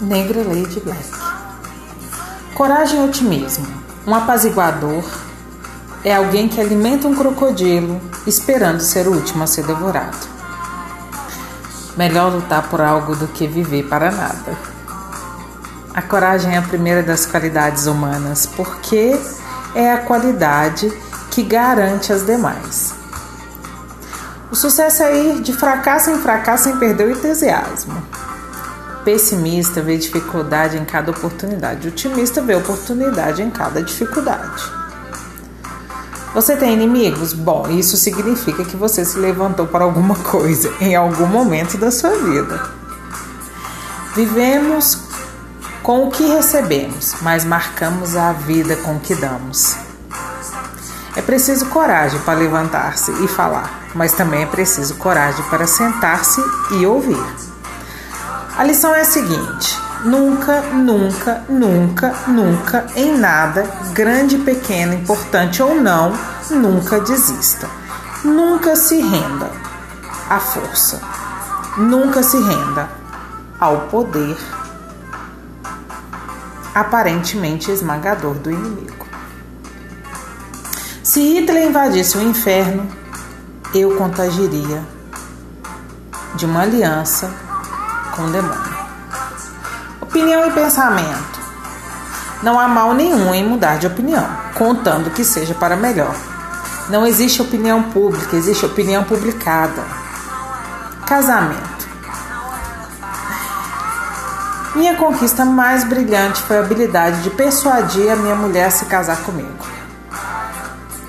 Negra Lady Black. Coragem e otimismo. Um apaziguador é alguém que alimenta um crocodilo esperando ser o último a ser devorado. Melhor lutar por algo do que viver para nada. A coragem é a primeira das qualidades humanas, porque é a qualidade que garante as demais. O sucesso é ir de fracasso em fracasso sem perder o entusiasmo. Pessimista vê dificuldade em cada oportunidade, otimista vê oportunidade em cada dificuldade. Você tem inimigos? Bom, isso significa que você se levantou para alguma coisa em algum momento da sua vida. Vivemos com o que recebemos, mas marcamos a vida com o que damos. É preciso coragem para levantar-se e falar, mas também é preciso coragem para sentar-se e ouvir. A lição é a seguinte: nunca, nunca, nunca, nunca, em nada, grande, pequeno, importante ou não, nunca desista. Nunca se renda à força. Nunca se renda ao poder aparentemente esmagador do inimigo. Se Hitler invadisse o inferno, eu contagiria de uma aliança com o demônio. Opinião e pensamento. Não há mal nenhum em mudar de opinião, contando que seja para melhor. Não existe opinião pública, existe opinião publicada. Casamento. Minha conquista mais brilhante foi a habilidade de persuadir a minha mulher a se casar comigo.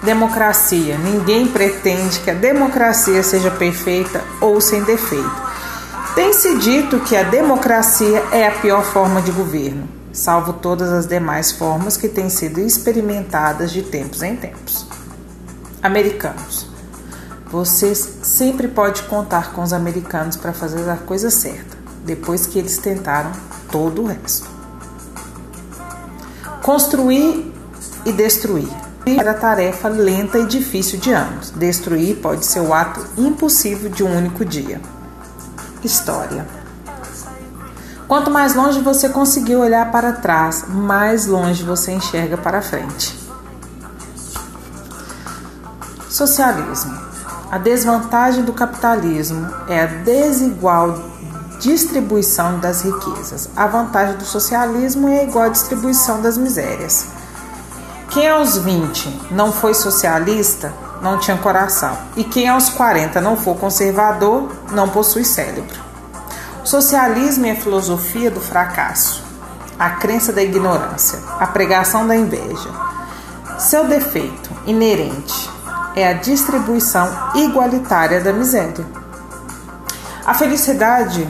Democracia. Ninguém pretende que a democracia seja perfeita ou sem defeito. Tem-se dito que a democracia é a pior forma de governo, salvo todas as demais formas que têm sido experimentadas de tempos em tempos. Americanos. Você sempre pode contar com os americanos para fazer a coisa certa, depois que eles tentaram todo o resto. Construir e destruir. Era tarefa lenta e difícil de anos. Destruir pode ser o ato impossível de um único dia. História. Quanto mais longe você conseguir olhar para trás, mais longe você enxerga para frente. Socialismo. A desvantagem do capitalismo é a desigual distribuição das riquezas. A vantagem do socialismo é igual à distribuição das misérias. Quem aos 20 não foi socialista não tinha coração, e quem aos 40 não for conservador não possui cérebro. O socialismo é a filosofia do fracasso, a crença da ignorância, a pregação da inveja. Seu defeito inerente é a distribuição igualitária da miséria. A felicidade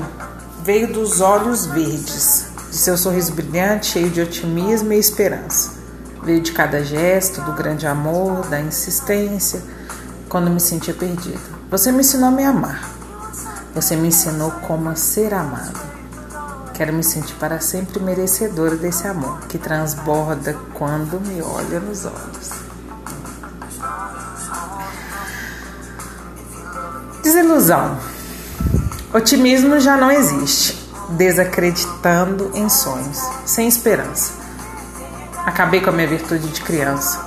veio dos olhos verdes, de seu sorriso brilhante, cheio de otimismo e esperança. Veio de cada gesto, do grande amor, da insistência, quando me sentia perdida. Você me ensinou a me amar. Você me ensinou como ser amado. Quero me sentir para sempre merecedora desse amor que transborda quando me olha nos olhos. Desilusão. Otimismo já não existe, desacreditando em sonhos, sem esperança. Acabei com a minha virtude de criança.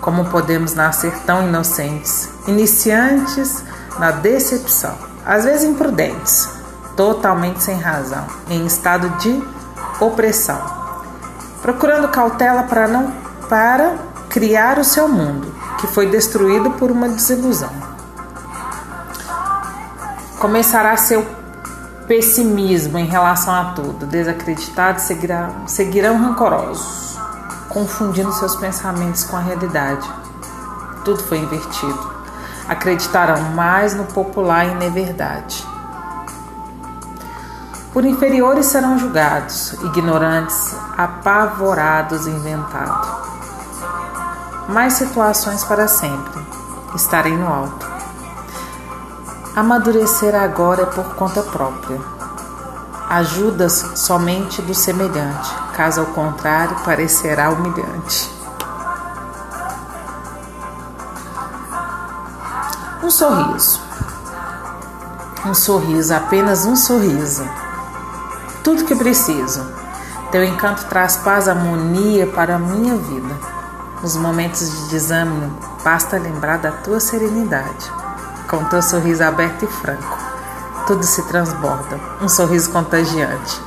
Como podemos nascer tão inocentes, iniciantes na decepção, às vezes imprudentes, totalmente sem razão, em estado de opressão, procurando cautela para não para criar o seu mundo, que foi destruído por uma desilusão. Começará seu pessimismo em relação a tudo. Desacreditados seguirão, seguirão rancorosos, confundindo seus pensamentos com a realidade. Tudo foi invertido. Acreditarão mais no popular e na verdade. Por inferiores serão julgados, ignorantes, apavorados, inventados. Mais situações para sempre. Estarem no alto. Amadurecer agora é por conta própria. Ajudas somente do semelhante, caso ao contrário, parecerá humilhante. Um sorriso. Um sorriso, apenas um sorriso. tudo que preciso. Teu encanto traz paz, harmonia para a minha vida. Nos momentos de desânimo, basta lembrar da tua serenidade. Com teu sorriso aberto e franco, tudo se transborda, um sorriso contagiante.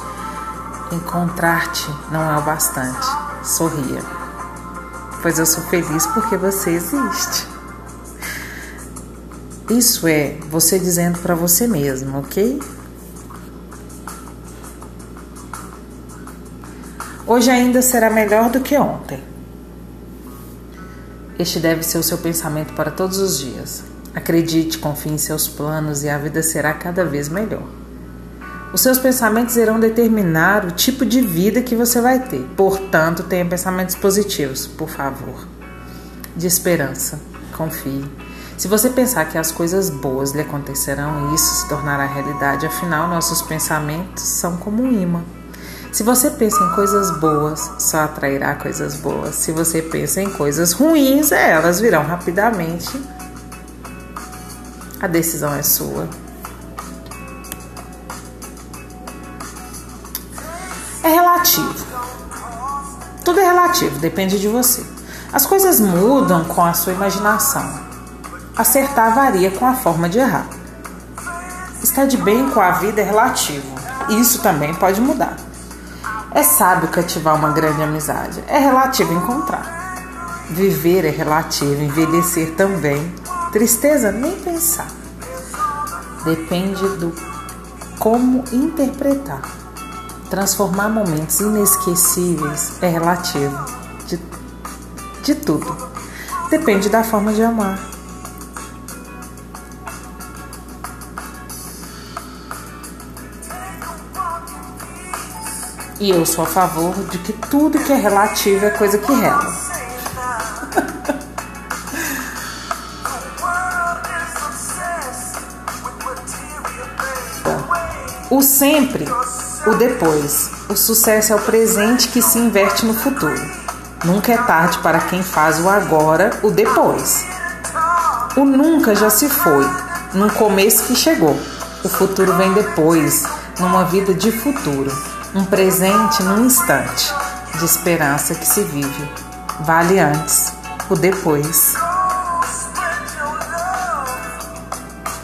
Encontrar-te não é o bastante. Sorria, pois eu sou feliz porque você existe. Isso é você dizendo para você mesmo, ok? Hoje ainda será melhor do que ontem. Este deve ser o seu pensamento para todos os dias. Acredite, confie em seus planos e a vida será cada vez melhor. Os seus pensamentos irão determinar o tipo de vida que você vai ter. Portanto, tenha pensamentos positivos, por favor. De esperança, confie. Se você pensar que as coisas boas lhe acontecerão e isso se tornará realidade, afinal, nossos pensamentos são como um imã. Se você pensa em coisas boas, só atrairá coisas boas. Se você pensa em coisas ruins, elas virão rapidamente. A decisão é sua. É relativo. Tudo é relativo, depende de você. As coisas mudam com a sua imaginação. Acertar varia com a forma de errar. Estar de bem com a vida é relativo. Isso também pode mudar. É sábio cativar uma grande amizade. É relativo encontrar. Viver é relativo, envelhecer também. Tristeza, nem pensar. Depende do como interpretar. Transformar momentos inesquecíveis é relativo. De, de tudo. Depende da forma de amar. E eu sou a favor de que tudo que é relativo é coisa que rela. O sempre, o depois. O sucesso é o presente que se inverte no futuro. Nunca é tarde para quem faz o agora, o depois. O nunca já se foi, num começo que chegou. O futuro vem depois, numa vida de futuro um presente num instante de esperança que se vive. Vale antes, o depois.